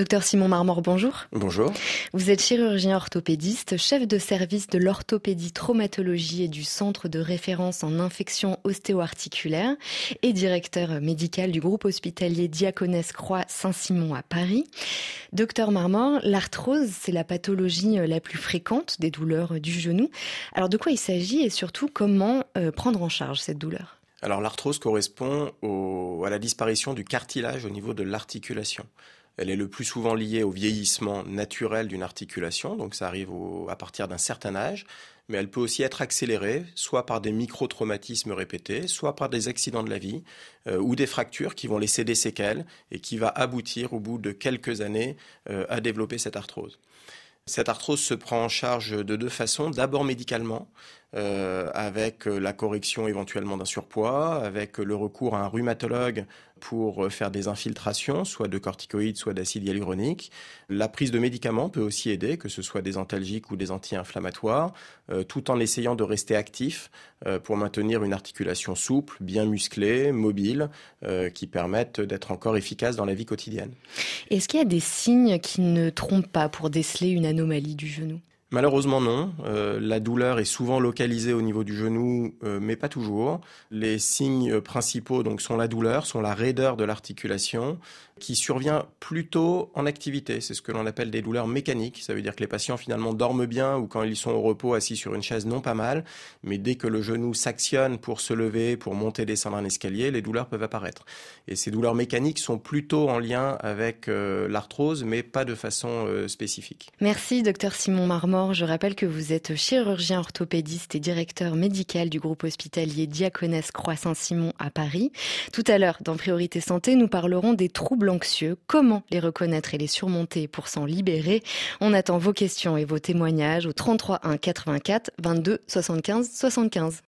Docteur Simon Marmor, bonjour. Bonjour. Vous êtes chirurgien orthopédiste, chef de service de l'orthopédie traumatologie et du centre de référence en infection ostéo-articulaire et directeur médical du groupe hospitalier Diaconesse Croix Saint-Simon à Paris. Docteur Marmor, l'arthrose, c'est la pathologie la plus fréquente des douleurs du genou. Alors de quoi il s'agit et surtout comment euh, prendre en charge cette douleur? Alors l'arthrose correspond à la disparition du cartilage au niveau de l'articulation. Elle est le plus souvent liée au vieillissement naturel d'une articulation, donc ça arrive à partir d'un certain âge, mais elle peut aussi être accélérée, soit par des micro-traumatismes répétés, soit par des accidents de la vie, euh, ou des fractures qui vont laisser des séquelles et qui va aboutir au bout de quelques années euh, à développer cette arthrose. Cette arthrose se prend en charge de deux façons. D'abord médicalement, euh, avec la correction éventuellement d'un surpoids, avec le recours à un rhumatologue pour faire des infiltrations, soit de corticoïdes, soit d'acide hyaluronique. La prise de médicaments peut aussi aider, que ce soit des antalgiques ou des anti-inflammatoires, euh, tout en essayant de rester actif euh, pour maintenir une articulation souple, bien musclée, mobile, qui permettent d'être encore efficace dans la vie quotidienne. Est-ce qu'il y a des signes qui ne trompent pas pour déceler une anomalie du genou? Malheureusement non. Euh, la douleur est souvent localisée au niveau du genou, euh, mais pas toujours. Les signes principaux donc sont la douleur, sont la raideur de l'articulation, qui survient plutôt en activité. C'est ce que l'on appelle des douleurs mécaniques. Ça veut dire que les patients finalement dorment bien ou quand ils sont au repos assis sur une chaise non pas mal, mais dès que le genou s'actionne pour se lever, pour monter, descendre un escalier, les douleurs peuvent apparaître. Et ces douleurs mécaniques sont plutôt en lien avec euh, l'arthrose, mais pas de façon spécifique. Merci, docteur Simon Marmot. Je rappelle que vous êtes chirurgien orthopédiste et directeur médical du groupe hospitalier Diaconesse Croix-Saint-Simon à Paris. Tout à l'heure, dans Priorité Santé, nous parlerons des troubles anxieux, comment les reconnaître et les surmonter pour s'en libérer. On attend vos questions et vos témoignages au 33 1 84 22 75 75.